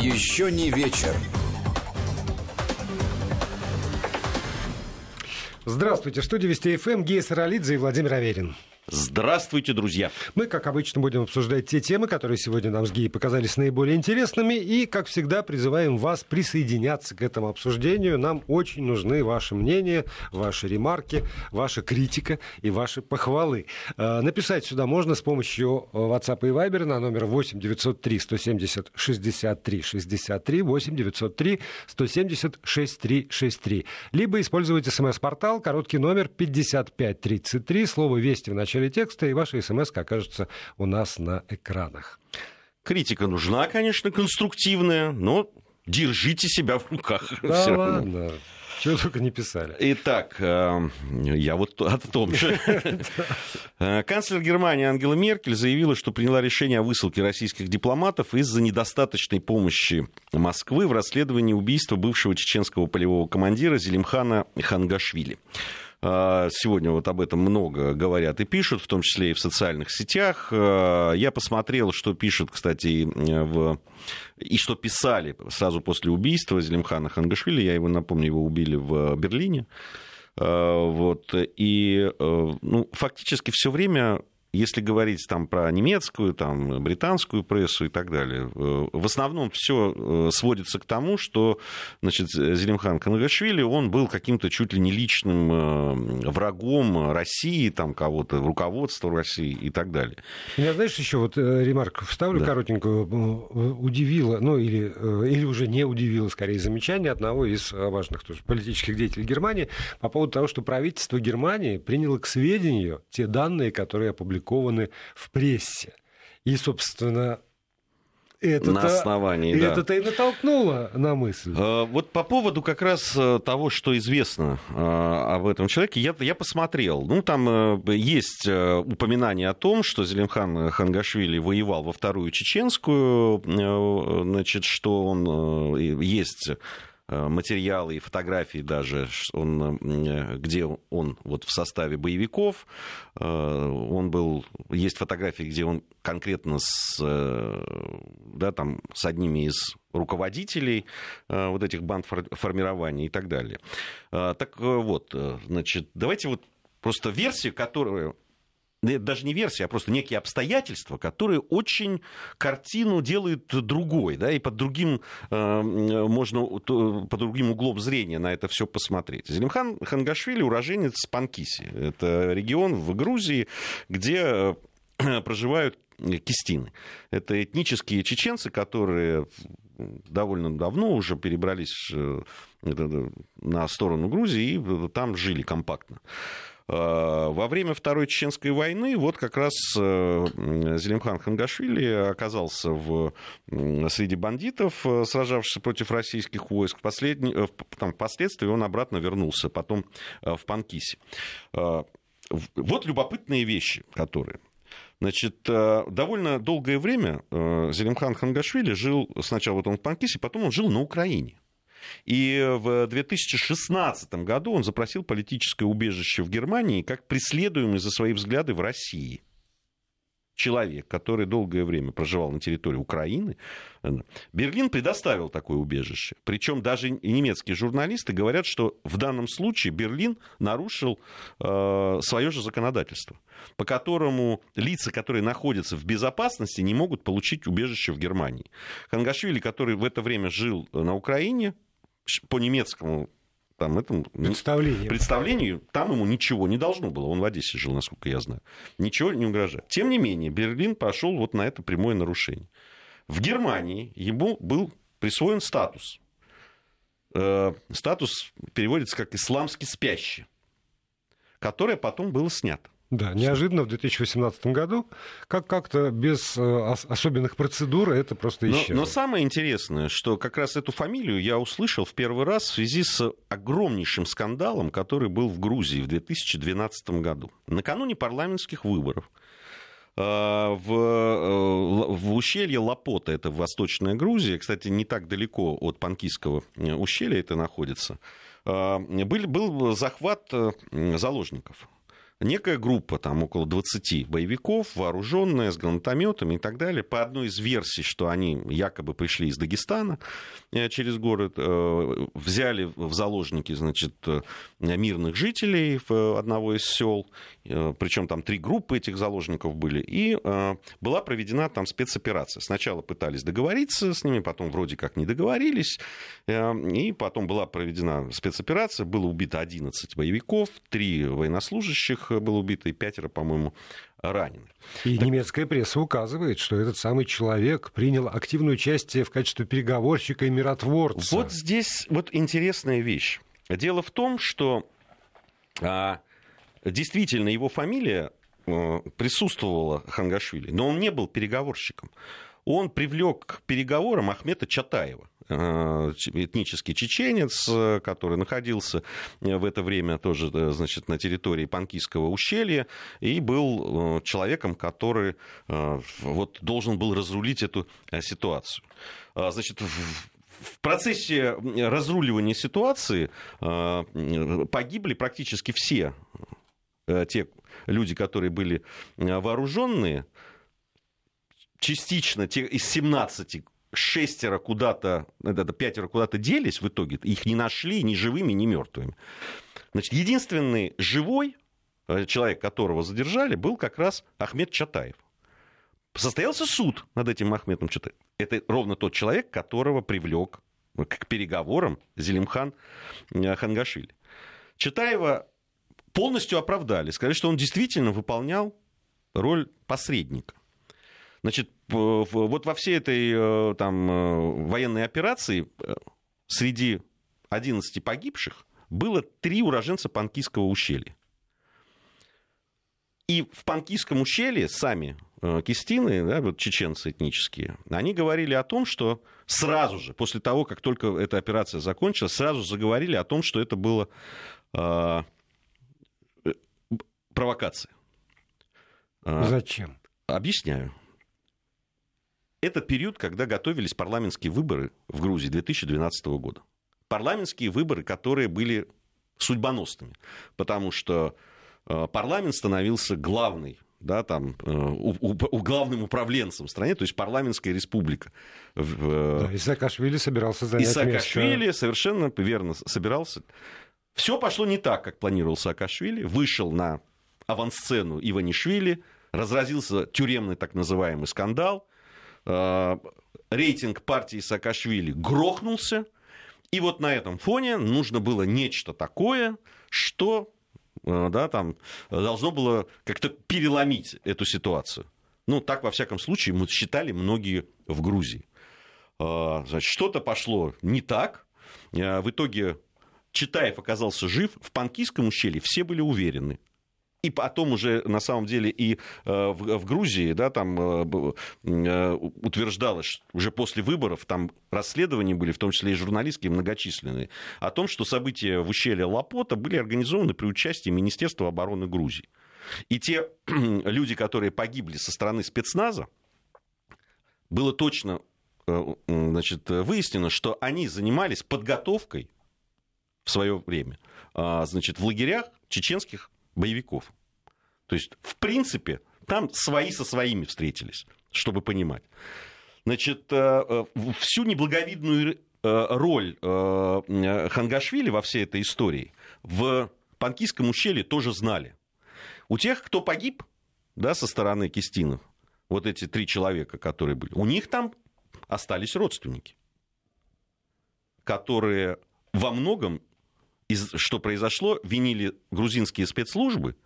Еще не вечер. Здравствуйте, в студии Вести ФМ Гея Саралидзе и Владимир Аверин. Здравствуйте, друзья. Мы, как обычно, будем обсуждать те темы, которые сегодня нам с Геей показались наиболее интересными. И, как всегда, призываем вас присоединяться к этому обсуждению. Нам очень нужны ваши мнения, ваши ремарки, ваша критика и ваши похвалы. Э, написать сюда можно с помощью WhatsApp и Viber на номер 8 903 170 63 63 8 903 170 63 63. Либо использовать смс-портал, короткий номер 5533, слово «Вести» в начале начале текста, и ваша смс окажется у нас на экранах. Критика нужна, конечно, конструктивная, но держите себя в руках. Да ладно. Чего только не писали. Итак, э, я вот о том же. Э, канцлер Германии Ангела Меркель заявила, что приняла решение о высылке российских дипломатов из-за недостаточной помощи Москвы в расследовании убийства бывшего чеченского полевого командира Зелимхана Хангашвили. А, сегодня вот об этом много говорят и пишут, в том числе и в социальных сетях. А, я посмотрел, что пишут, кстати, в... и что писали сразу после убийства Зелимхана Хангашвили. Я его напомню, его убили в Берлине. А, вот. И ну, фактически все время если говорить там про немецкую, там, британскую прессу и так далее, э, в основном все э, сводится к тому, что значит, Зелимхан Канагашвили, он был каким-то чуть ли не личным э, врагом России, там, кого-то, руководства России и так далее. Меня, знаешь, еще вот ремарку вставлю да. коротенькую, удивило, ну или, или уже не удивило, скорее, замечание одного из важных тоже политических деятелей Германии по поводу того, что правительство Германии приняло к сведению те данные, которые опубликовали опубликованы в прессе. И, собственно, это на основании, да. Это-то и натолкнуло на мысль. Э, вот по поводу как раз э, того, что известно э, об этом человеке, я, я посмотрел. Ну, там есть упоминание о том, что Зелимхан Хангашвили воевал во Вторую Чеченскую, значит, что он есть Э, материалы и фотографии даже, он, э, где он вот в составе боевиков. Э, он был, есть фотографии, где он конкретно с, да, там, с одними из руководителей вот этих банд формирований и так далее. Так вот, значит, давайте вот просто версию, которую даже не версия, а просто некие обстоятельства, которые очень картину делают другой, да, и под другим, э, можно по другим углом зрения на это все посмотреть. Зелимхан Хангашвили уроженец Панкиси. Это регион в Грузии, где э, проживают кистины. Это этнические чеченцы, которые довольно давно уже перебрались э, на сторону Грузии и там жили компактно. Э, во время Второй Чеченской войны вот как раз э, Зелимхан Хангашвили оказался в, среди бандитов, э, сражавшихся против российских войск. Последний, там, впоследствии он обратно вернулся потом в Панкисе. Вот любопытные вещи, которые. Значит, довольно долгое время Зелимхан Хангашвили жил, сначала вот он в Панкисе, потом он жил на Украине. И в 2016 году он запросил политическое убежище в Германии как преследуемый за свои взгляды в России человек, который долгое время проживал на территории Украины, Берлин предоставил такое убежище. Причем даже немецкие журналисты говорят, что в данном случае Берлин нарушил э, свое же законодательство, по которому лица, которые находятся в безопасности, не могут получить убежище в Германии. Хангашвили, который в это время жил на Украине, по немецкому там, этому представлению. представлению, там ему ничего не должно было. Он в Одессе жил, насколько я знаю. Ничего не угрожает. Тем не менее, Берлин пошел вот на это прямое нарушение. В Германии ему был присвоен статус. Э, статус переводится как «исламский спящий», который потом был снят. Да, неожиданно в 2018 году, как- как-то без э, особенных процедур это просто исчезло. Но, но самое интересное, что как раз эту фамилию я услышал в первый раз в связи с огромнейшим скандалом, который был в Грузии в 2012 году. Накануне парламентских выборов э, в, э, в ущелье Лапота, это Восточная Грузия, кстати, не так далеко от Панкийского ущелья это находится, был, был захват заложников некая группа, там около 20 боевиков, вооруженная, с гранатометами и так далее, по одной из версий, что они якобы пришли из Дагестана э, через город, э, взяли в заложники, значит, э, мирных жителей одного из сел, причем там три группы этих заложников были, и была проведена там спецоперация. Сначала пытались договориться с ними, потом вроде как не договорились, и потом была проведена спецоперация, было убито 11 боевиков, три военнослужащих, было убито, и пятеро, по-моему, ранены. И так... немецкая пресса указывает, что этот самый человек принял активное участие в качестве переговорщика и миротворца. Вот здесь вот интересная вещь. Дело в том, что а, действительно его фамилия а, присутствовала Хангашвили, но он не был переговорщиком. Он привлек к переговорам Ахмета Чатаева. Э, этнический чеченец, э, который находился э, в это время тоже значит, на территории Панкийского ущелья и был человеком, который вот, должен был разрулить эту ситуацию. Значит, в процессе разруливания ситуации погибли практически все те люди, которые были вооруженные, частично те из 17 шестеро куда-то, это пятеро куда-то делись в итоге, их не нашли ни живыми, ни мертвыми. Значит, единственный живой э, человек, которого задержали, был как раз Ахмед Чатаев. Состоялся суд над этим Ахмедом Чатаевым. Это ровно тот человек, которого привлек к переговорам Зелимхан э, Хангашвили. Чатаева полностью оправдали, сказали, что он действительно выполнял роль посредника. Значит, вот во всей этой э, там, э, военной операции э, среди 11 погибших было три уроженца Панкийского ущелья. И в Панкийском ущелье сами кистины, да, вот чеченцы этнические, они говорили о том, что сразу же, после того, как только эта операция закончилась, сразу заговорили о том, что это было э, провокация. Зачем? Объясняю это период, когда готовились парламентские выборы в Грузии 2012 года. Парламентские выборы, которые были судьбоносными, потому что э, парламент становился главной да, там, э, у, у, у, главным управленцем в стране, то есть парламентская республика. Э, да, и Саакашвили собирался занять И Саакашвили место. совершенно верно собирался. Все пошло не так, как планировал Саакашвили. Вышел на авансцену Иванишвили, разразился тюремный так называемый скандал. Э, рейтинг партии Саакашвили грохнулся, и вот на этом фоне нужно было нечто такое, что э, да, там, должно было как-то переломить эту ситуацию. Ну, так, во всяком случае, мы считали многие в Грузии. Э, значит, что-то пошло не так. В итоге Читаев оказался жив. В Панкийском ущелье все были уверены и потом уже на самом деле и э, в, Грузии, да, там э, э, утверждалось уже после выборов, там расследования были, в том числе и журналистские, многочисленные, о том, что события в ущелье Лапота были организованы при участии Министерства обороны Грузии. И те люди, которые погибли со стороны спецназа, было точно значит, выяснено, что они занимались подготовкой в свое время а, значит, в лагерях чеченских боевиков. То есть, в принципе, там свои со своими встретились, чтобы понимать. Значит, э, э, всю неблаговидную э, роль Хангашвили во всей этой истории в Панкийском ущелье тоже знали. У тех, кто погиб да, со стороны Кистинов, вот эти три человека, которые были, у них там остались родственники, которые во многом из, что произошло, винили грузинские спецслужбы,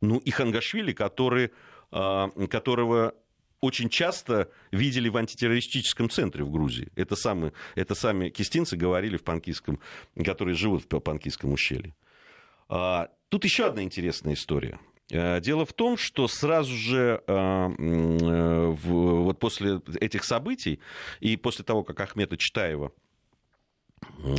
ну и Хангашвили, который, а, которого очень часто видели в антитеррористическом центре в Грузии. Это, самые, это сами кистинцы говорили в Панкийском, которые живут в Панкийском ущелье. А, тут еще одна интересная история. А, дело в том, что сразу же вот после этих событий и после того, как Ахмета Читаева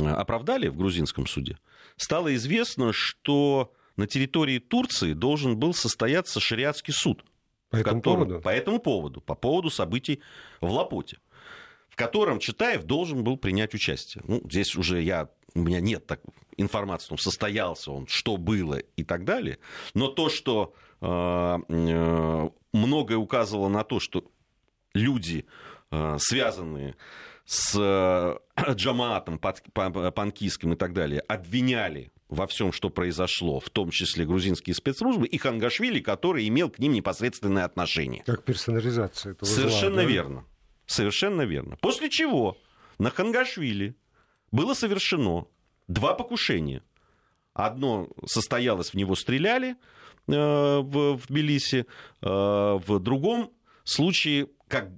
оправдали в грузинском суде, стало известно, что на территории Турции должен был состояться шариатский суд. По этому котором, поводу? По этому поводу, по поводу событий в Лапоте в котором Читаев должен был принять участие. Ну, здесь уже я у меня нет так, информации, ну, состоялся он, что было и так далее. Но то, что э, э, многое указывало на то, что люди, э, связанные с э, Джамаатом панкийским и так далее, обвиняли во всем, что произошло, в том числе грузинские спецслужбы, и Хангашвили, который имел к ним непосредственное отношение. Как персонализация этого Совершенно зла, да? верно. Совершенно верно. После чего на Хангашвили было совершено два покушения. Одно состоялось, в него стреляли э, в, в Тбилиси, э, в другом случае, как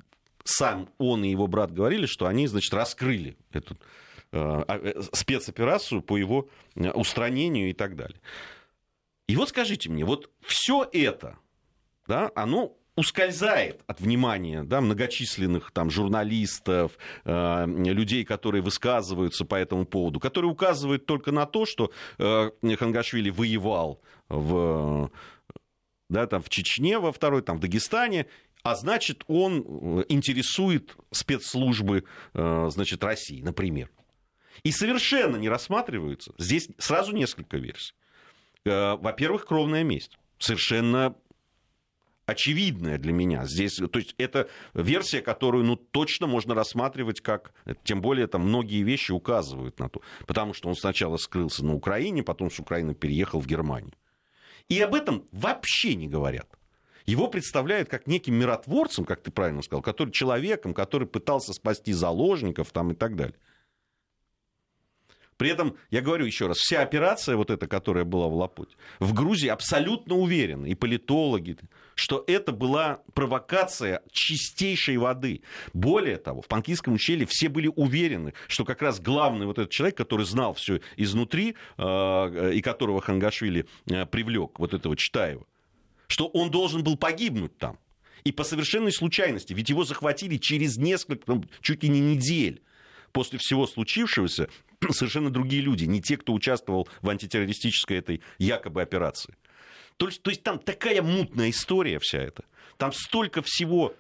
сам он и его брат говорили, что они, значит, раскрыли эту э, а, э спецоперацию по его э, устранению и так далее. И вот скажите мне, вот все это, да, оно ускользает от внимания да, многочисленных там, журналистов, э, людей, которые высказываются по этому поводу, которые указывают только на то, что э, Хангашвили воевал в, да, там, в Чечне во второй, там, в Дагестане, а значит, он э, интересует спецслужбы э, значит, России, например. И совершенно не рассматриваются. Здесь сразу несколько версий. Э, во-первых, кровная месть. Совершенно очевидная для меня. Здесь, то есть это версия, которую ну, точно можно рассматривать как... Тем более там многие вещи указывают на то. Потому что он сначала скрылся на Украине, потом с Украины переехал в Германию. И об этом вообще не говорят. Его представляют как неким миротворцем, как ты правильно сказал, который человеком, который пытался спасти заложников там, и так далее. При этом, я говорю еще раз, вся операция вот эта, которая была в Лапуте, в Грузии абсолютно уверены, и политологи, что это была провокация чистейшей воды. Более того, в Панкийском ущелье все были уверены, что как раз главный вот этот человек, который знал все изнутри, э, и которого Хангашвили э, привлек, вот этого Читаева, что он должен был погибнуть там. И по совершенной случайности, ведь его захватили через несколько, чуть ли не недель после всего случившегося совершенно другие люди, не те, кто участвовал в антитеррористической этой якобы операции. То есть, то есть там такая мутная история вся эта. Там столько всего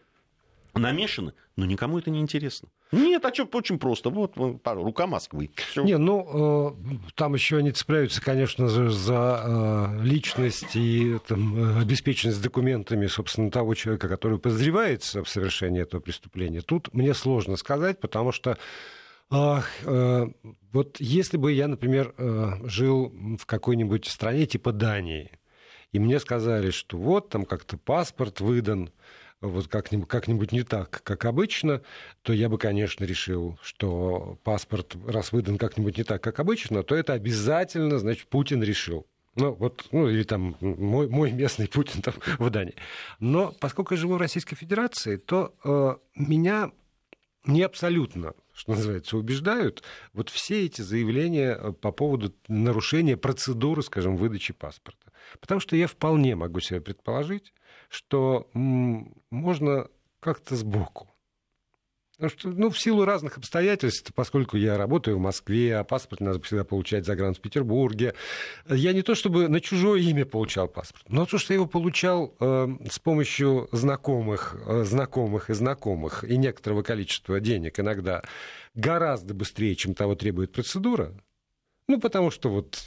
намешано, но никому это не интересно. Нет, а что, очень просто. Вот рука Москвы. Всё. Не, ну, э, там еще они цепляются, конечно же, за э, личность и там, обеспеченность документами, собственно, того человека, который подозревается в совершении этого преступления. Тут мне сложно сказать, потому что Э, вот если бы я, например, э, жил в какой-нибудь стране типа Дании, и мне сказали, что вот там как-то паспорт выдан, вот как-нибудь, как-нибудь не так, как обычно, то я бы, конечно, решил, что паспорт, раз выдан как-нибудь не так, как обычно, то это обязательно, значит, Путин решил. Ну, вот, ну, или там мой, мой местный Путин там в Дании. Но поскольку я живу в Российской Федерации, то э, меня не абсолютно что называется, убеждают, вот все эти заявления э, по поводу нарушения процедуры, скажем, выдачи паспорта. Потому что я вполне могу себе предположить, что можно как-то сбоку что, ну, в силу разных обстоятельств, поскольку я работаю в Москве, а паспорт надо всегда получать за грант в Петербурге, я не то чтобы на чужое имя получал паспорт, но то, что я его получал э, с помощью знакомых, э, знакомых и знакомых, и некоторого количества денег иногда, гораздо быстрее, чем того требует процедура, ну, потому что вот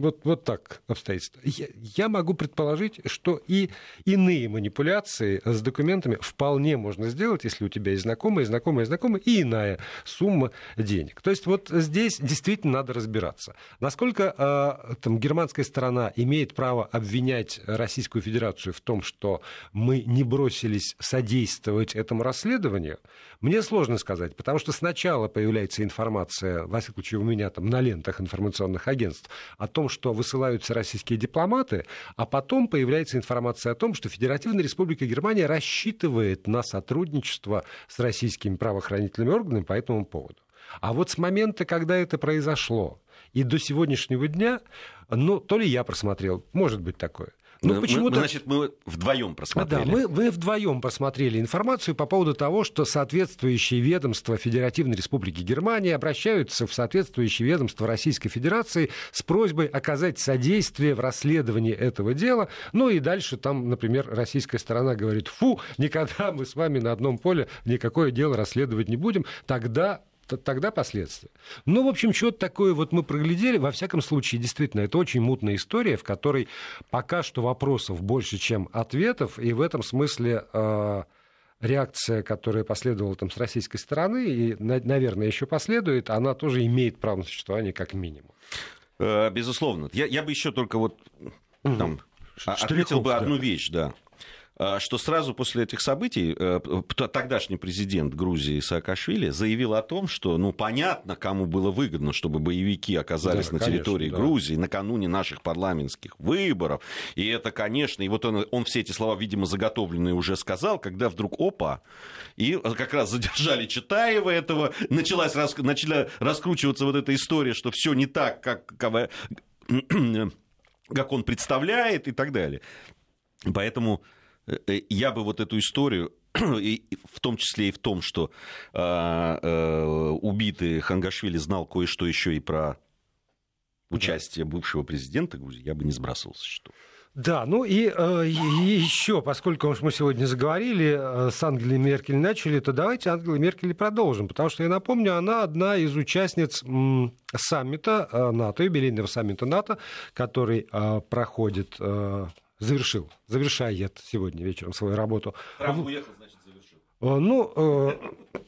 вот, вот так обстоятельства. Я, я могу предположить, что и иные манипуляции с документами вполне можно сделать, если у тебя есть знакомые, знакомые, знакомые, и иная сумма денег. То есть вот здесь действительно надо разбираться. Насколько э, там, германская сторона имеет право обвинять Российскую Федерацию в том, что мы не бросились содействовать этому расследованию, мне сложно сказать, потому что сначала появляется информация, во всяком случае у меня там на лентах информационных агентств, о том, что высылаются российские дипломаты, а потом появляется информация о том, что Федеративная Республика Германия рассчитывает на сотрудничество с российскими правоохранительными органами по этому поводу. А вот с момента, когда это произошло, и до сегодняшнего дня, ну, то ли я просмотрел, может быть такое, ну, мы, почему-то... Значит, мы вдвоем просмотрели. Да, мы, мы вдвоем просмотрели информацию по поводу того, что соответствующие ведомства Федеративной Республики Германия обращаются в соответствующие ведомства Российской Федерации с просьбой оказать содействие в расследовании этого дела. Ну и дальше там, например, российская сторона говорит, фу, никогда мы с вами на одном поле никакое дело расследовать не будем. Тогда тогда последствия. Ну, в общем, что-то такое вот мы проглядели. Во всяком случае, действительно, это очень мутная история, в которой пока что вопросов больше, чем ответов, и в этом смысле э, реакция, которая последовала там с российской стороны, и, наверное, еще последует, она тоже имеет право на существование как минимум. Э, безусловно. Я, я бы еще только вот там, угу. отметил бы одну вещь, да. А, что сразу после этих событий э, тогдашний президент Грузии Саакашвили заявил о том, что, ну, понятно, кому было выгодно, чтобы боевики оказались да, на конечно, территории да. Грузии накануне наших парламентских выборов. И это, конечно, и вот он, он все эти слова, видимо, заготовленные уже сказал, когда вдруг опа, и как раз задержали Читаева этого, началась, начала раскручиваться вот эта история, что все не так, как, как он представляет и так далее. Поэтому Э, э, я бы вот эту историю в том числе и в том, что а, э, убитый Хангашвили знал кое-что еще и про участие бывшего президента Грузии, я бы не сбрасывал со счетов. Да, ну и, э, еще, поскольку мы сегодня заговорили, э, с Ангелой Меркель начали, то давайте Ангелой Меркель продолжим, потому что, я напомню, она одна из участниц саммита э, НАТО, юбилейного саммита НАТО, который э, проходит э, завершил, завершает сегодня вечером свою работу. Трамп уехал, значит, завершил. Э, ну, э,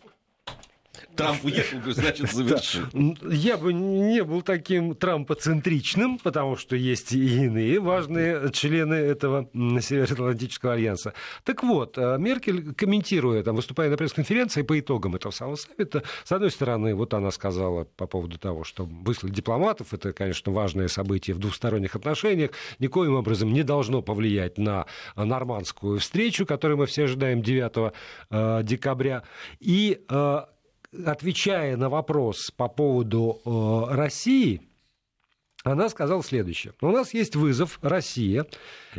Трамп уехал, значит, завершил. Я бы не был таким трампоцентричным, потому что есть и иные важные члены этого Североатлантического альянса. Так вот, э, Меркель, комментируя, там, выступая на пресс-конференции по итогам этого самого саммита, с одной стороны, вот она сказала по поводу того, что выслать дипломатов, это, конечно, важное событие в двусторонних отношениях, никоим образом не должно повлиять на нормандскую встречу, которую мы все ожидаем 9 э, декабря. И э, отвечая на вопрос по поводу э, России, она сказала следующее. У нас есть вызов Россия.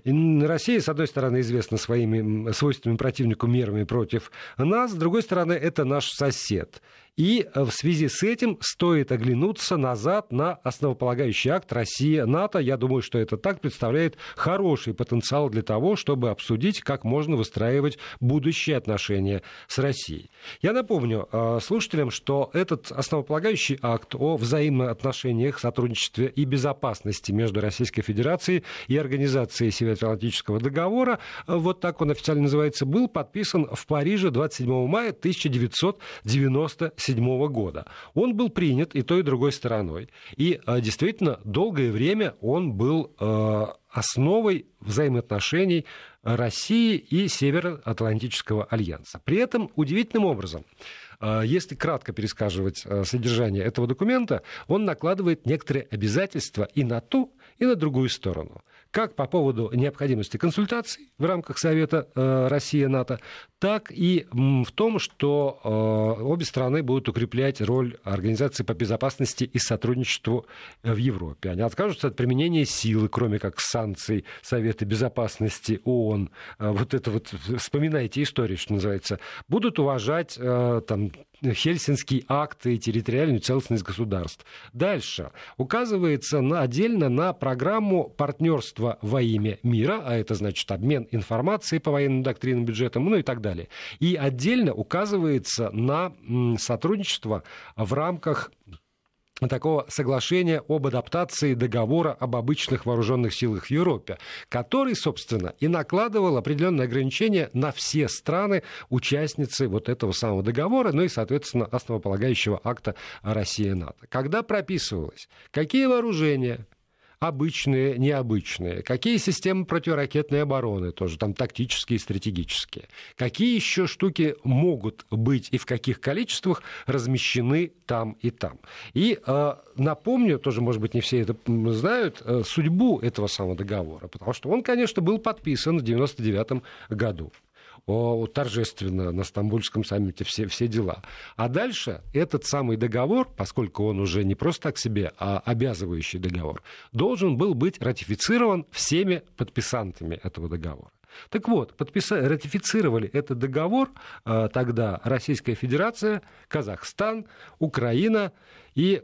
Россия, с одной стороны, известна своими свойственными противнику мерами против нас, с другой стороны, это наш сосед. И э, в связи с этим стоит оглянуться назад на основополагающий акт Россия-НАТО. Я думаю, что это так представляет хороший потенциал для того, чтобы обсудить, как можно выстраивать будущие отношения с Россией. Я напомню э, слушателям, что этот основополагающий акт о взаимоотношениях, сотрудничестве и безопасности между Российской Федерацией и Организацией Североатлантического договора, э, вот так он официально называется, был подписан в Париже 27 мая 1997 1997 года. Он был принят и той, и другой стороной. И э, действительно, долгое время он был э, основой взаимоотношений России и Североатлантического альянса. При этом удивительным образом, э, если кратко пересказывать содержание этого документа, он накладывает некоторые обязательства и на ту, и на другую сторону как по поводу необходимости консультаций в рамках Совета э, Россия-НАТО, так и в том, что э, обе страны будут укреплять роль Организации по безопасности и сотрудничеству в Европе. Они откажутся от применения силы, кроме как санкций Совета безопасности ООН. Э, вот это вот, вспоминайте историю, что называется. Будут уважать там, Хельсинский акт и территориальную целостность государств. Дальше. Указывается на, отдельно на программу партнерства во имя мира, а это значит обмен информацией по военным доктринам, бюджетам, ну и так далее. И отдельно указывается на сотрудничество в рамках такого соглашения об адаптации договора об обычных вооруженных силах в Европе, который, собственно, и накладывал определенные ограничения на все страны, участницы вот этого самого договора, ну и, соответственно, основополагающего акта Россия-НАТО. Когда прописывалось, какие вооружения обычные, необычные, какие системы противоракетной обороны, тоже там тактические и стратегические, какие еще штуки могут быть и в каких количествах размещены там и там. И э, напомню, тоже, может быть, не все это знают, э, судьбу этого самого договора, потому что он, конечно, был подписан в 1999 году о, торжественно на Стамбульском саммите все, все дела. А дальше этот самый договор, поскольку он уже не просто так себе, а обязывающий договор, должен был быть ратифицирован всеми подписантами этого договора. Так вот, подписа... ратифицировали этот договор э, тогда Российская Федерация, Казахстан, Украина и...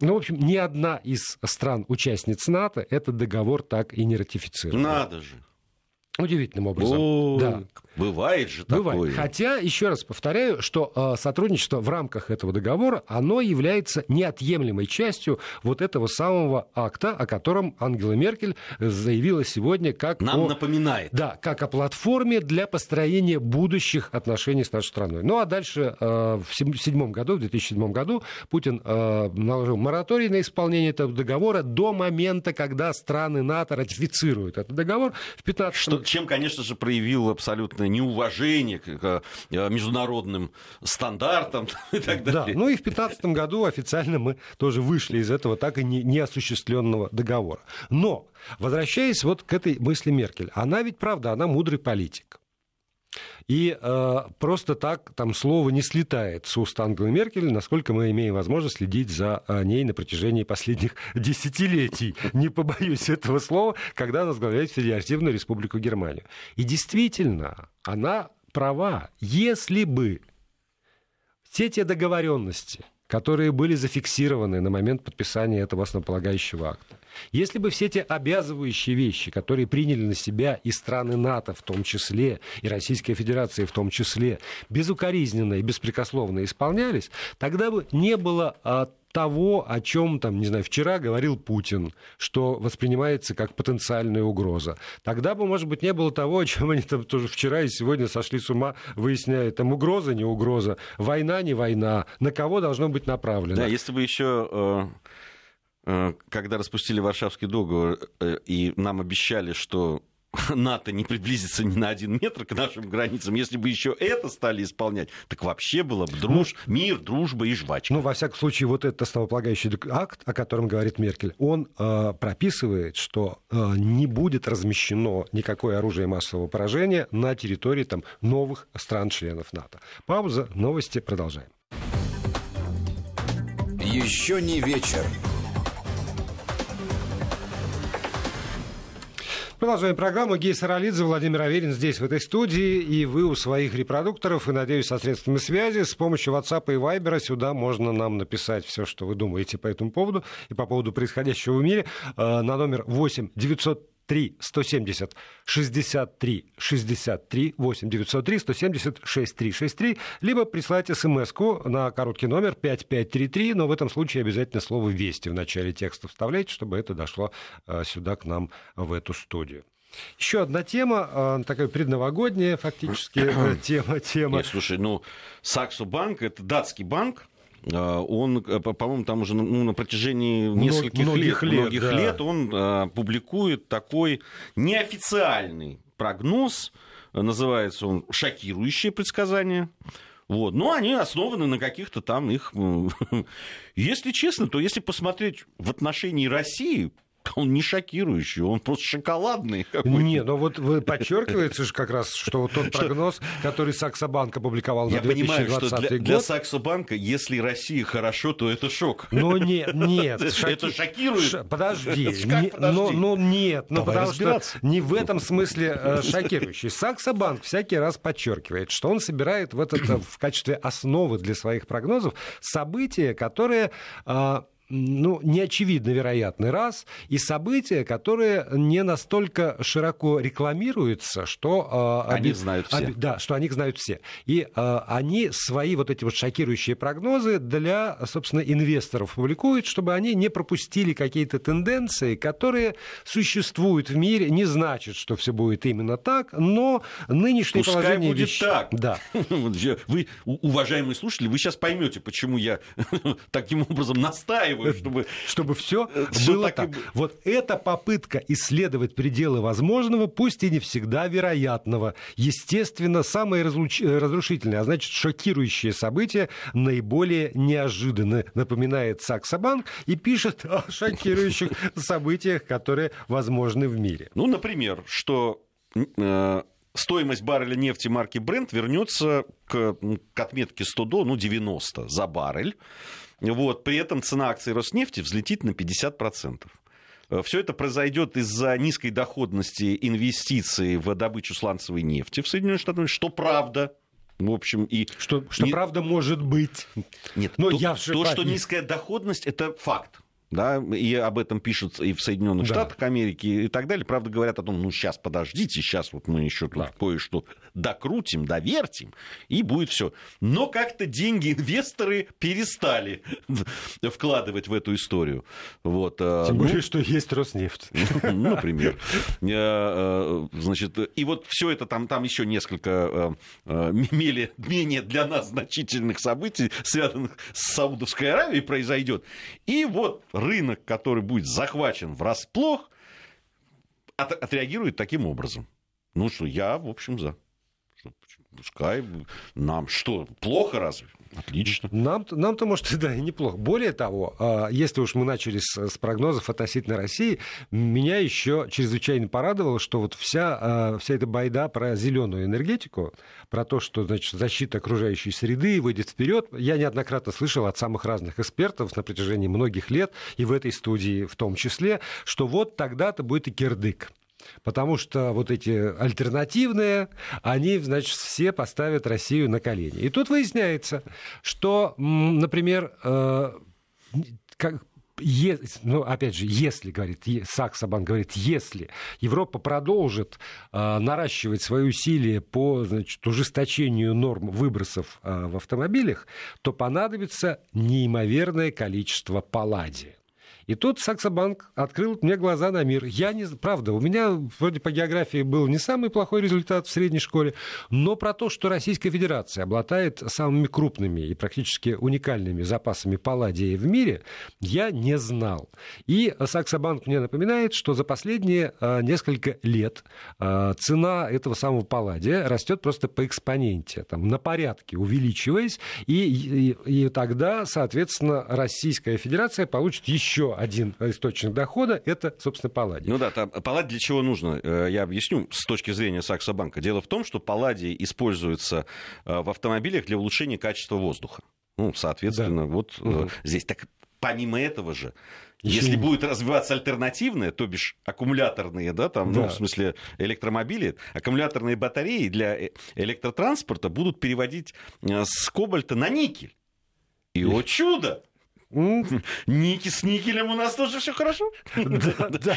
Ну, в общем, ни одна из стран-участниц НАТО этот договор так и не ратифицировала. Надо же. Удивительным образом. О, да. Бывает же такое. Бывает. Хотя, еще раз повторяю, что э, сотрудничество в рамках этого договора, оно является неотъемлемой частью вот этого самого акта, о котором Ангела Меркель заявила сегодня как Нам о, напоминает. Да, как о платформе для построения будущих отношений с нашей страной. Ну а дальше э, в 2007 году, в 2007 году Путин э, наложил мораторий на исполнение этого договора до момента, когда страны НАТО ратифицируют этот договор в 15 Что, Чем, конечно же, проявил абсолютно неуважение к э, международным стандартам и так далее. Да, ну и в 2015 году официально мы тоже вышли из этого так и не, неосуществленного договора. Но, возвращаясь вот к этой мысли Меркель, она ведь, правда, она мудрый политик. И э, просто так там слово не слетает с уст Ангелы Меркель, насколько мы имеем возможность следить за э, ней на протяжении последних десятилетий. Не побоюсь этого слова, когда она возглавляет Федеративную Республику Германию. И действительно, она права. Если бы все те договоренности, которые были зафиксированы на момент подписания этого основополагающего акта. Если бы все те обязывающие вещи, которые приняли на себя и страны НАТО в том числе, и Российская Федерация в том числе, безукоризненно и беспрекословно исполнялись, тогда бы не было а, того, о чем, там, не знаю, вчера говорил Путин, что воспринимается как потенциальная угроза. Тогда бы, может быть, не было того, о чем они там тоже вчера и сегодня сошли с ума, выясняя, там угроза, не угроза, война, не война, на кого должно быть направлено. Да, если бы еще э, когда распустили Варшавский договор, э, и нам обещали, что НАТО не приблизится ни на один метр к нашим границам, если бы еще это стали исполнять, так вообще было бы друж, ну, мир, дружба и жвачка. Ну, во всяком случае, вот этот основополагающий акт, о котором говорит Меркель, он э, прописывает, что э, не будет размещено никакое оружие массового поражения на территории там, новых стран-членов НАТО. Пауза, новости, продолжаем. Еще не вечер. Продолжаем программу. Гей Саралидзе, Владимир Аверин здесь, в этой студии. И вы у своих репродукторов, и, надеюсь, со средствами связи, с помощью WhatsApp и Viber сюда можно нам написать все, что вы думаете по этому поводу и по поводу происходящего в мире э, на номер 8 900 3 170 63 63 8 903 170 63 63, либо присылайте смс на короткий номер 5533, но в этом случае обязательно слово «Вести» в начале текста вставляйте, чтобы это дошло э, сюда к нам в эту студию. Еще одна тема, э, такая предновогодняя фактически э, тема. тема. Нет, слушай, ну, Саксу банк, это датский банк, он, э, по-моему, там уже ну, на протяжении нескольких многих лет, лет, многих да. лет он а, публикует такой неофициальный прогноз, называется он «Шокирующее предсказание». Вот. Но они основаны на каких-то там их... Если честно, то если посмотреть в отношении России, он не шокирующий, он просто шоколадный. Не, но вот вы подчеркиваете же как раз, что вот тот прогноз, который Саксобанк опубликовал на 2020 Я понимаю, что для, для Саксобанка, если Россия хорошо, то это шок. Ну нет, нет. Это шокирует. Подожди. Ну, ну нет, ну потому что не в этом смысле э, шокирующий. Саксобанк всякий раз подчеркивает, что он собирает в, этот, в качестве основы для своих прогнозов события, которые а, ну, неочевидно вероятный раз, и события, которые не настолько широко рекламируются, что... Э, они знают все. Об, да, что они знают все. И э, они свои вот эти вот шокирующие прогнозы для, собственно, инвесторов публикуют, чтобы они не пропустили какие-то тенденции, которые существуют в мире, не значит, что все будет именно так, но нынешнее Пускай положение будет вещ... так. Да. Вы, уважаемые слушатели, вы сейчас поймете, почему я таким образом настаиваю настаиваю, чтобы... Чтобы все э, было так. Вот эта попытка исследовать пределы возможного, пусть и не всегда вероятного, естественно, самое разлуч... разрушительное, а значит, шокирующее событие наиболее неожиданно, напоминает Саксобанк и пишет о шокирующих событиях, которые возможны в мире. Ну, например, что э, стоимость барреля нефти марки Brent вернется к, к отметке 100 долларов, ну, 90 за баррель. Вот, при этом цена акций Роснефти взлетит на 50%. Э, Все это произойдет из-за низкой доходности инвестиций в добычу сланцевой нефти в Соединенных Штатах, что правда. В общем, и... Что, что не... правда может быть. Нет, Но то, я то, что низкая доходность, это факт. Да, и об этом пишут и в Соединенных Да. Штатах Америки и так далее. Правда, говорят о том, ну, сейчас подождите, сейчас вот мы еще тут Да. кое-что докрутим, довертим, и будет все. Но как-то деньги инвесторы перестали вкладывать в эту историю. Вот, э, Тем ну, более, что есть Роснефть. ну, например. Э, э, Значит, и вот все это там, там еще несколько менее для нас значительных событий, связанных с Саудовской Аравией, произойдет. И вот рынок, который будет захвачен врасплох, от- отреагирует таким образом. Ну что, я, в общем, за. Пускай нам что, плохо разве? Отлично. Нам, нам-то, может, и да, и неплохо. Более того, а, если уж мы начали с, с прогнозов относительно России, меня еще чрезвычайно порадовало, что вот вся, а, вся эта байда про зеленую энергетику, про то, что значит, защита окружающей среды выйдет вперед, я неоднократно слышал от самых разных экспертов на протяжении многих лет, и в этой студии в том числе, что вот тогда-то будет и кирдык. Потому что вот эти альтернативные, они, значит, все поставят Россию на колени. И тут выясняется, что, например, э, как е- ну, опять же, если, говорит, е- Саксобан говорит, если Европа продолжит э, наращивать свои усилия по значит, ужесточению норм выбросов э, в автомобилях, то понадобится неимоверное количество палладия. И тут Саксобанк открыл мне глаза на мир. Я не... Правда, у меня вроде по географии был не самый плохой результат в средней школе, но про то, что Российская Федерация обладает самыми крупными и практически уникальными запасами палладия в мире, я не знал. И Саксобанк мне напоминает, что за последние э, несколько лет э, цена этого самого палладия растет просто по экспоненте, там, на порядке увеличиваясь, и, и, и тогда, соответственно, Российская Федерация получит еще один источник дохода, это, собственно, палладий. Ну да, там, палладий для чего нужно? Э, Я объясню с точки зрения Саксо Банка. Дело в том, что палладий используется э, в автомобилях для улучшения качества воздуха. Ну, соответственно, вот э, Мгм. здесь. Так помимо этого же, если не- будет развиваться альтернативное, то бишь аккумуляторные, да, там, ну, Да. в смысле электромобили, аккумуляторные батареи для электротранспорта будут переводить с кобальта на никель. И, о чудо! Ники с никелем у нас тоже все хорошо. Да, да.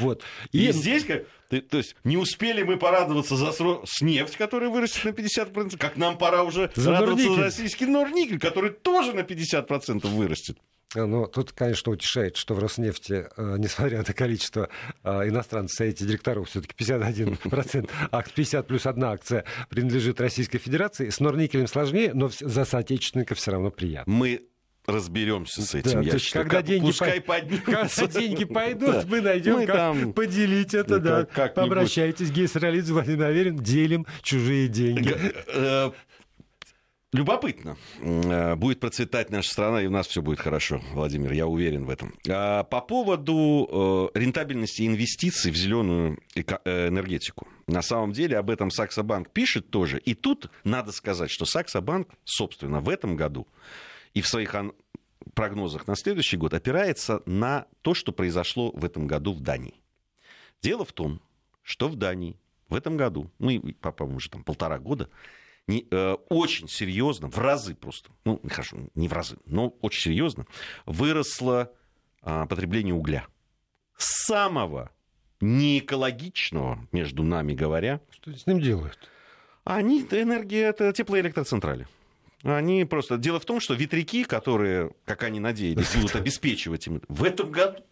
Вот. И, здесь, как, то есть, не успели мы порадоваться за с нефть, которая вырастет на 50%, как нам пора уже радоваться за российский Норникель, который тоже на 50% вырастет. Ну, тут, конечно, утешает, что в Роснефти, э, несмотря на количество э, иностранцев в Совете директоров, все-таки 51%, акт 50 плюс одна акция принадлежит Российской Федерации. С Норникелем сложнее, но за соотечественника все равно приятно. Мы разберемся с этим. Да, я то считаю. когда Как- деньги Пускай по- поднимутся. Когда деньги пойдут, Да. мы найдем, Мы как там- поделить это, Ну, да. как-. Обращайтесь, Гей Саралидзе, Владимир Аверин, делим чужие деньги. Э, Любопытно. Э, Будет процветать наша страна, и у нас все будет хорошо, Владимир, я уверен в этом. А По поводу э, рентабельности инвестиций в зеленую энергетику. На самом деле об этом Саксобанк пишет тоже. И тут надо сказать, что Саксобанк, собственно, в этом году и в своих прогнозах на следующий год опирается на то, что произошло в этом году в Дании. Дело в том, что в Дании в этом году, ну, и, по-моему, уже там полтора года, не- э, очень серьезно, в разы просто, ну, хорошо, не в разы, но очень серьезно выросло а, потребление угля. Самого неэкологичного, между нами говоря, Что с ним делают? они, энергия, это теплоэлектроцентрали. Они просто... Дело в том, что ветряки, которые, как они надеялись, будут обеспечивать им... В этом году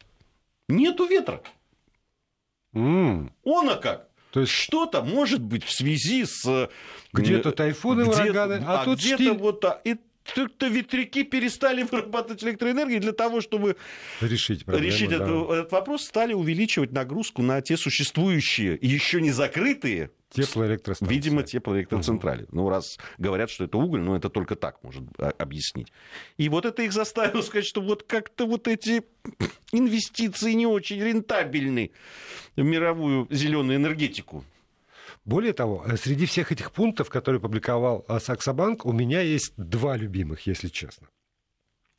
нету ветра. Он а как? То есть Что-то может быть в связи с... э, где-то тайфуны, где- ураганы, а, тут где-то штиль. вот. И только ветряки перестали вырабатывать электроэнергию для того, чтобы Решить проблему, решить да. этот, этот вопрос, стали увеличивать нагрузку на те существующие еще не закрытые, Теплоэлектростанция. видимо, теплоэлектроцентрали. Ну, раз говорят, что это уголь, но это только так может а, объяснить. И вот это их заставило сказать, что вот как-то вот эти инвестиции не очень рентабельны в мировую зеленую энергетику. Более того, э, среди всех этих пунктов, которые публиковал э, Саксобанк, у меня есть два любимых, если честно.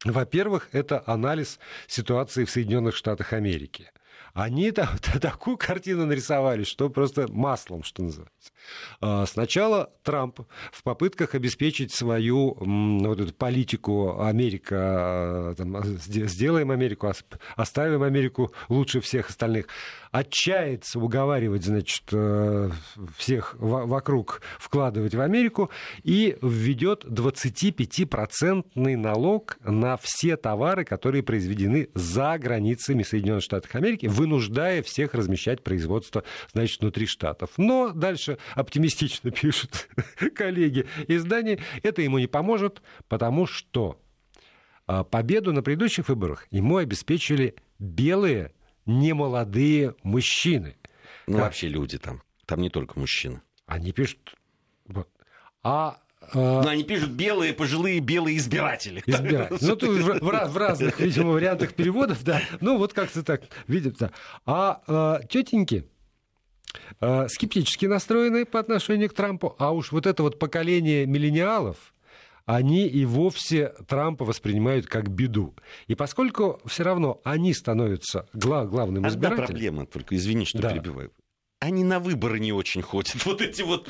Во-первых, это анализ ситуации в Соединенных Штатах Америки. Они там такую картину нарисовали, что просто маслом, что называется. А, сначала Трамп в попытках обеспечить свою вот эту политику Америка, а, там, сделаем Америку, оставим Америку лучше всех остальных, отчается уговаривать, значит, э, всех вокруг вкладывать в Америку и введет 25-процентный налог на все товары, которые произведены за границами Соединенных Штатов Америки, вынуждая всех размещать производство, значит, внутри штатов. Но дальше оптимистично пишут коллеги издания, это ему не поможет, потому что а, победу на предыдущих выборах ему обеспечили белые немолодые мужчины. Ну, как... вообще люди там. Там не только мужчины. Они пишут... А но они пишут белые, пожилые белые избиратели. Избиратели. Ну, тут в, в, в разных, видимо, вариантах переводов, да. Ну, вот как-то так, видим, да. А, а тетеньки а, скептически настроены по отношению к Трампу, а уж вот это вот поколение миллениалов, они и вовсе Трампа воспринимают как беду. И поскольку все равно они становятся глав, главным избирателем... Одна проблема, только извини, что да. перебиваю. Они на выборы не очень ходят. Вот эти вот.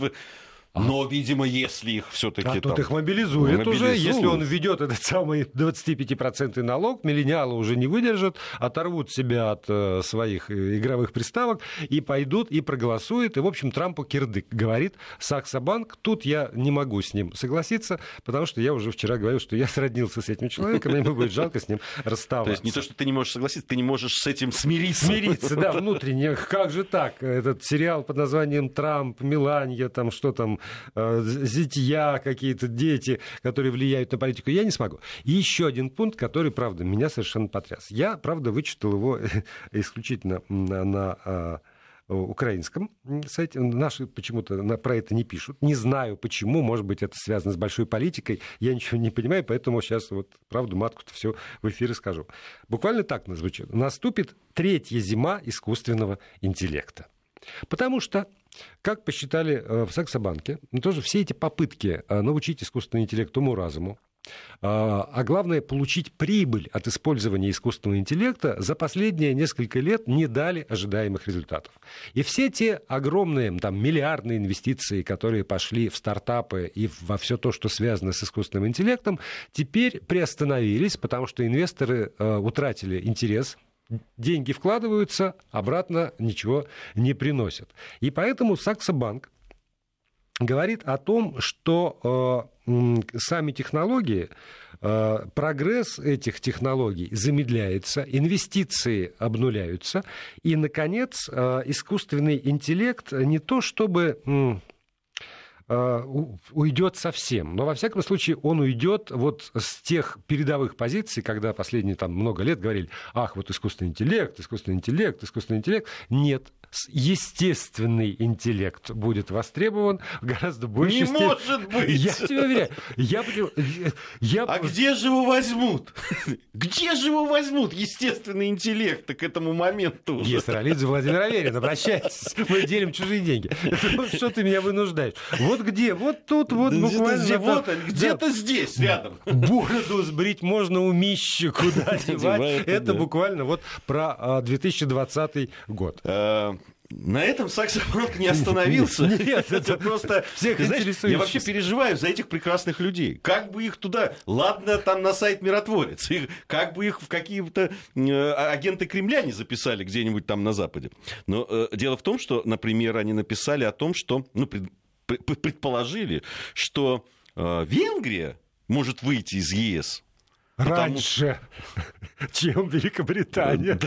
Но, видимо, если их все-таки... А там... тут их мобилизует, мобилизует уже. Если он введет этот самый 25% налог, миллениалы уже не выдержат, оторвут себя от э, своих э, игровых приставок и пойдут и проголосуют. И, в общем, Трампу кирдык, говорит Саксобанк. Тут я не могу с ним согласиться, потому что я уже вчера говорил, что я сроднился с этим человеком, мне будет жалко с ним расставаться. То есть не то, что ты не можешь согласиться, ты не можешь с этим смириться. Смириться, да, внутренне. Как же так? Этот сериал под названием «Трамп», «Миланья», там что там, э, зятья какие-то, дети, которые влияют на политику, я не смогу. И еще один пункт, который, правда, меня совершенно потряс. Я, правда, вычитал его исключительно на, на э, украинском сайте. Наши почему-то про это не пишут. Не знаю почему. Может быть, это связано с большой политикой. Я ничего не понимаю, поэтому сейчас вот правду матку-то все в эфире скажу. Буквально так звучит. Наступит третья зима искусственного интеллекта. Потому что, как посчитали э, в Саксобанке, ну, тоже все эти попытки э, научить искусственный интеллект уму-разуму, а, а главное, получить прибыль от использования искусственного интеллекта за последние несколько лет не дали ожидаемых результатов. И все те огромные там, миллиардные инвестиции, которые пошли в стартапы и во все то, что связано с искусственным интеллектом, теперь приостановились, потому что инвесторы э, утратили интерес деньги вкладываются, обратно ничего не приносят. И поэтому Саксо Банк говорит о том, что э, сами технологии, э, прогресс этих технологий замедляется, инвестиции обнуляются, и, наконец, э, искусственный интеллект не то чтобы... Э, уйдет совсем. Но, во всяком случае, он уйдет вот с тех передовых позиций, когда последние там много лет говорили, ах, вот искусственный интеллект, искусственный интеллект, искусственный интеллект. Нет, естественный интеллект будет востребован гораздо степени. Не может быть! Я тебе уверяю. Я, я... А где же его возьмут? Где же его возьмут естественный интеллект к этому моменту уже? Есралидзе Владимир Аверин, обращайтесь. Мы делим чужие деньги. Что ты меня вынуждаешь? Вот где? Вот тут, вот буквально. Где, вот, где-то здесь, рядом. Бороду сбрить можно у Мищи, куда девать. Это буквально вот про 2020 а, год. Э, на этом Саксобанк не остановился. Нет, это просто... Всех знаешь, я вообще переживаю за этих прекрасных людей. Как бы их туда... Ладно, там на сайт «Миротворец». Как бы их в какие-то э, агенты Кремля не записали где-нибудь там на Западе. Но э, дело в том, что, например, они написали о том, что... Ну, предположили, что э, Венгрия может выйти из ЕС Раньше, чем Великобритания.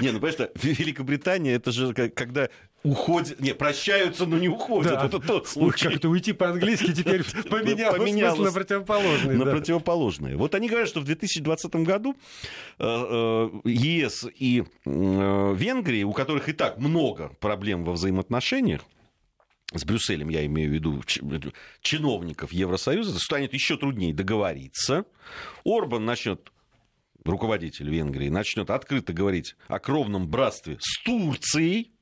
Не, ну, понимаешь, Великобритания, это же когда уходят, не, прощаются, но не уходят. Да. Это тот случай. Как-то уйти по-английски теперь поменялось, поменялось смысл на противоположный. На да. противоположное. Вот они говорят, что в 2020 году э, э, ЕС и Венгрия, у которых и так много проблем во взаимоотношениях, с Брюсселем, я имею в виду чиновников Евросоюза, станет еще труднее договориться. Орбан начнет руководитель Венгрии, начнет открыто говорить о кровном братстве с Турцией,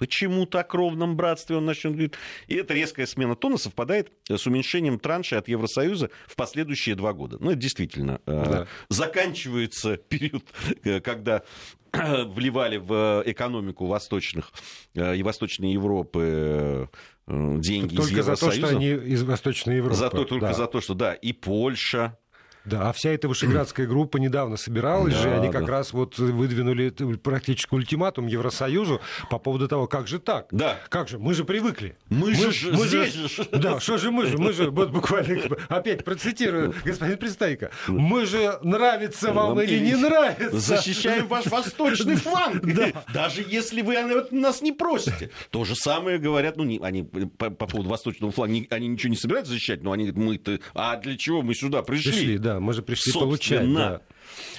Почему-то о кровном братстве он начнет говорить. И эта резкая смена тона совпадает с уменьшением траншей от Евросоюза в последующие два года. Ну, это действительно э, да. заканчивается период, э, когда вливали в экономику восточных и Восточной Европы деньги Только из Евросоюза. за то, что они из Восточной Европы. За то, только да. за то, что, да, и Польша, да, а вся эта вышеградская группа недавно собиралась Да, же, они как да. раз вот выдвинули практически ультиматум Евросоюзу по поводу того, как же так? Да. Как же? Мы же привыкли. Мы же мы здесь же- же. Да, что же мы же? Мы же, вот буквально, опять процитирую господин Пристайко, мы же нравится вам или не нравится? защищаем ваш восточный фланг, Да. даже если вы нас не просите. То же самое говорят, ну, не, они по, по поводу восточного фланга, они ничего не собираются защищать, но они говорят, мы-то, а для чего мы сюда пришли? Пришли, да, мы же пришли получать. Да.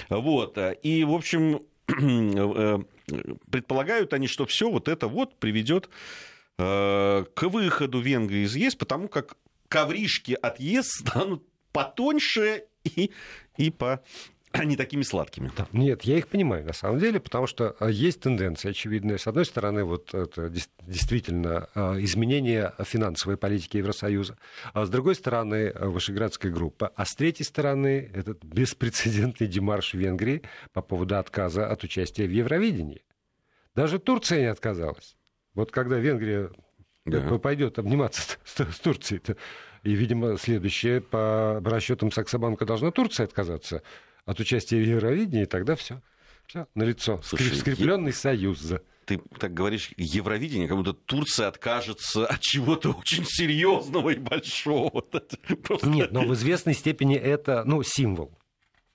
Вот. И, в общем, э, предполагают они, что все вот это вот приведет э, к выходу Венгрии из ЕС, потому как ковришки от ЕС станут потоньше и, и по не такими сладкими. Да. Нет, я их понимаю, на самом деле, потому что а, есть тенденция очевидная. С одной стороны, вот это действительно а, изменение финансовой политики Евросоюза, а с другой стороны, а, Вышеградская группа, а с третьей стороны, этот беспрецедентный демарш Венгрии по поводу отказа от участия в Евровидении. Даже Турция не отказалась. Вот когда Венгрия Да. пойдет обниматься с, с Турцией, и, видимо, следующее по расчетам Саксобанка должна Турция отказаться от участия в Евровидении, тогда все. Все, налицо. Слушай, Скрепленный союз. Ты так говоришь, Евровидение, как будто Турция откажется от чего-то очень серьезного и большого. Просто Нет, но в известной степени это ну, символ.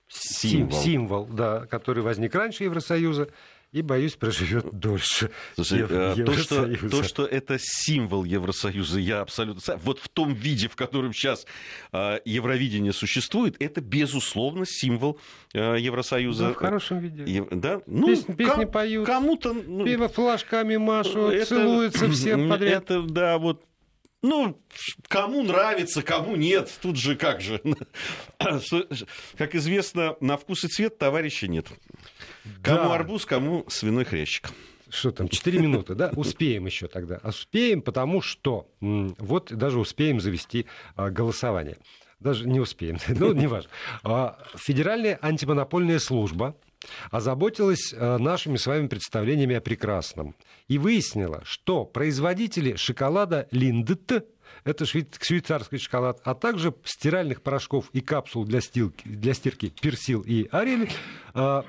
Сим- Символ. Символ, да, который возник раньше Евросоюза и, боюсь, проживет дольше. Слушай, Ев- э, то, что, то, что это символ Евросоюза, я абсолютно... со- Вот в том виде, в котором сейчас э, Евровидение существует, это, безусловно, символ э, Евросоюза. Да, в хорошем виде. Ев- Да? Ну, Песни- песни ком- поют. Кому-то... ну, Пиво флажками машут, это- целуются все подряд. Это, да, вот ну, кому нравится, кому нет. Тут же как же. Как известно, на вкус и цвет товарища нет. Кому Да. арбуз, кому свиной хрящик. Что там, 4 минуты, да? Успеем еще тогда. Успеем, потому что вот даже успеем завести а, голосование. Даже не успеем, ну, неважно. А, Федеральная антимонопольная служба озаботилась а, нашими с вами представлениями о прекрасном и выяснила, что производители шоколада Линдт это швей- швейцарский шоколад, а также стиральных порошков и капсул для, стилки- для стирки Персил и Ариэль а,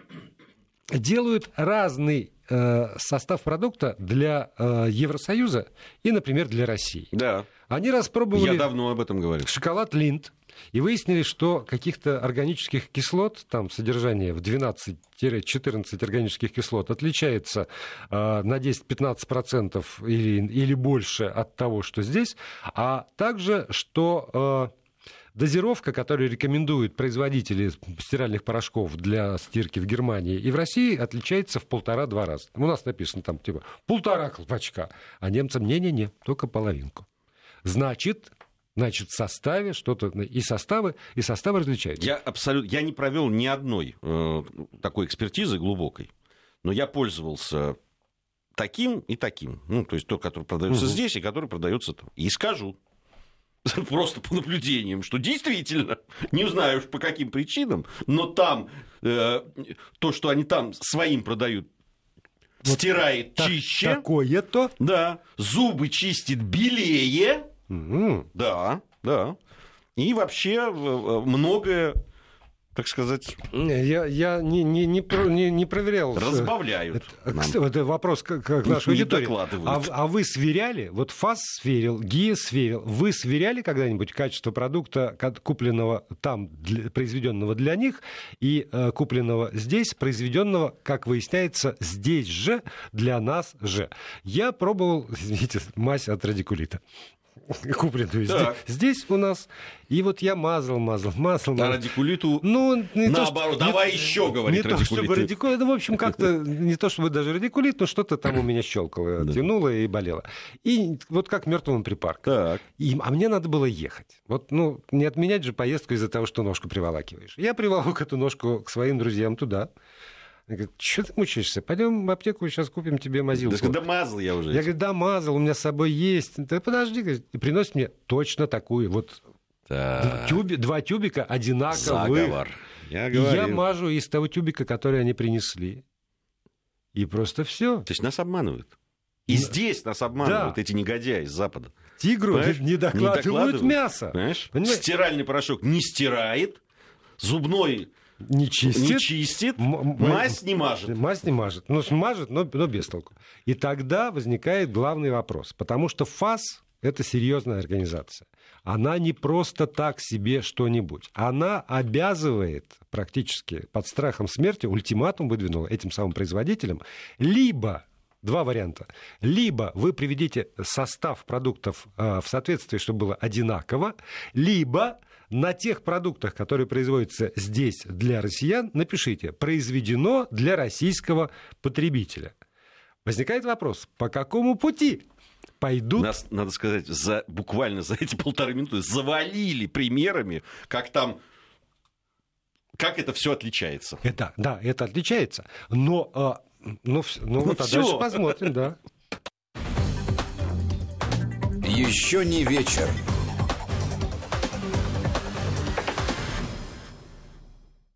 делают разный э, состав продукта для э, Евросоюза и, например, для России. Да. Они распробовали Я давно об этом говорил. шоколад Линд и выяснили, что каких-то органических кислот, там содержание в 12-14 органических кислот отличается э, на 10-15% или, или больше от того, что здесь, а также, что э, дозировка, которую рекомендуют производители стиральных порошков для стирки в Германии и в России, отличается в полтора-два раза. У нас написано там типа полтора колпачка, а немцам не-не-не, только половинку. Значит, значит, в составе что-то и составы, и составы различаются. Я абсолютно, я не провел ни одной э, такой экспертизы глубокой, но я пользовался таким и таким. Ну, то есть тот, который продается Мгм. здесь и который продается там. И скажу, просто по наблюдениям, что действительно, не знаю уж по каким причинам, но там э, то, что они там своим продают, стирает Так- чище, Такое-то. да, зубы чистит белее, М. да, да. И вообще многое, так сказать, Я, я не, не, не, про- не, не проверял. разбавляют. Это, это вопрос к, к нашей аудитории. А, а вы сверяли, вот ФАС сверил, ГИА сверил, вы сверяли когда-нибудь качество продукта, купленного там, для- произведенного для них, и э, купленного здесь, произведенного, как выясняется, здесь же, для нас же? Я пробовал, извините, мазь от радикулита. Купленную здесь, Так. здесь у нас. И вот я мазал, мазал, мазал. А мазал. радикулиту Ну, не то, наоборот, что- давай не- еще, говорит Не то, чтобы радикулит. ну, в общем, как-то не то, чтобы даже радикулит, но что-то там у меня щелкало, Да. тянуло и болело. И вот как мертвым припарком. Так. И, а мне надо было ехать. Вот, ну, не отменять же поездку из-за того, что ножку приволакиваешь. Я приволок эту ножку к своим друзьям туда. Они говорят, что ты мучаешься? Пойдем в аптеку, сейчас купим тебе мазилку. Так, да мазал я уже. Я говорю, да, мазал, у меня с собой есть. Да подожди, говорит, и приносит мне точно такую. Вот Так. тюби- два тюбика одинаковых. Заговор. Я И говорил. я мажу из того тюбика, который они принесли. и просто все. То есть нас обманывают. И Да. здесь нас обманывают Да. эти негодяи из Запада. Тигру Понимаешь? не докладывают, докладывают. мясо. Понимаешь? Понимаешь? Стиральный порошок не стирает, зубной Не чистит. не чистит, мазь не мажет. Мазь не мажет. Ну, смажет, но, но без толку. И тогда возникает главный вопрос. Потому что ФАС – это серьезная организация. Она не просто так себе что-нибудь. Она обязывает практически под страхом смерти, ультиматум выдвинула этим самым производителям, либо Два варианта. Либо вы приведите состав продуктов э, в соответствии, чтобы было одинаково, либо на тех продуктах, которые производятся здесь для россиян, напишите «произведено для российского потребителя». Возникает вопрос, по какому пути пойдут... Нас, надо сказать, за, буквально за эти полторы минуты завалили примерами, как там, как это все отличается. Это, да, это отличается. Но, а, ну, вс- ну, вот, а всё. дальше посмотрим, да. Еще не вечер.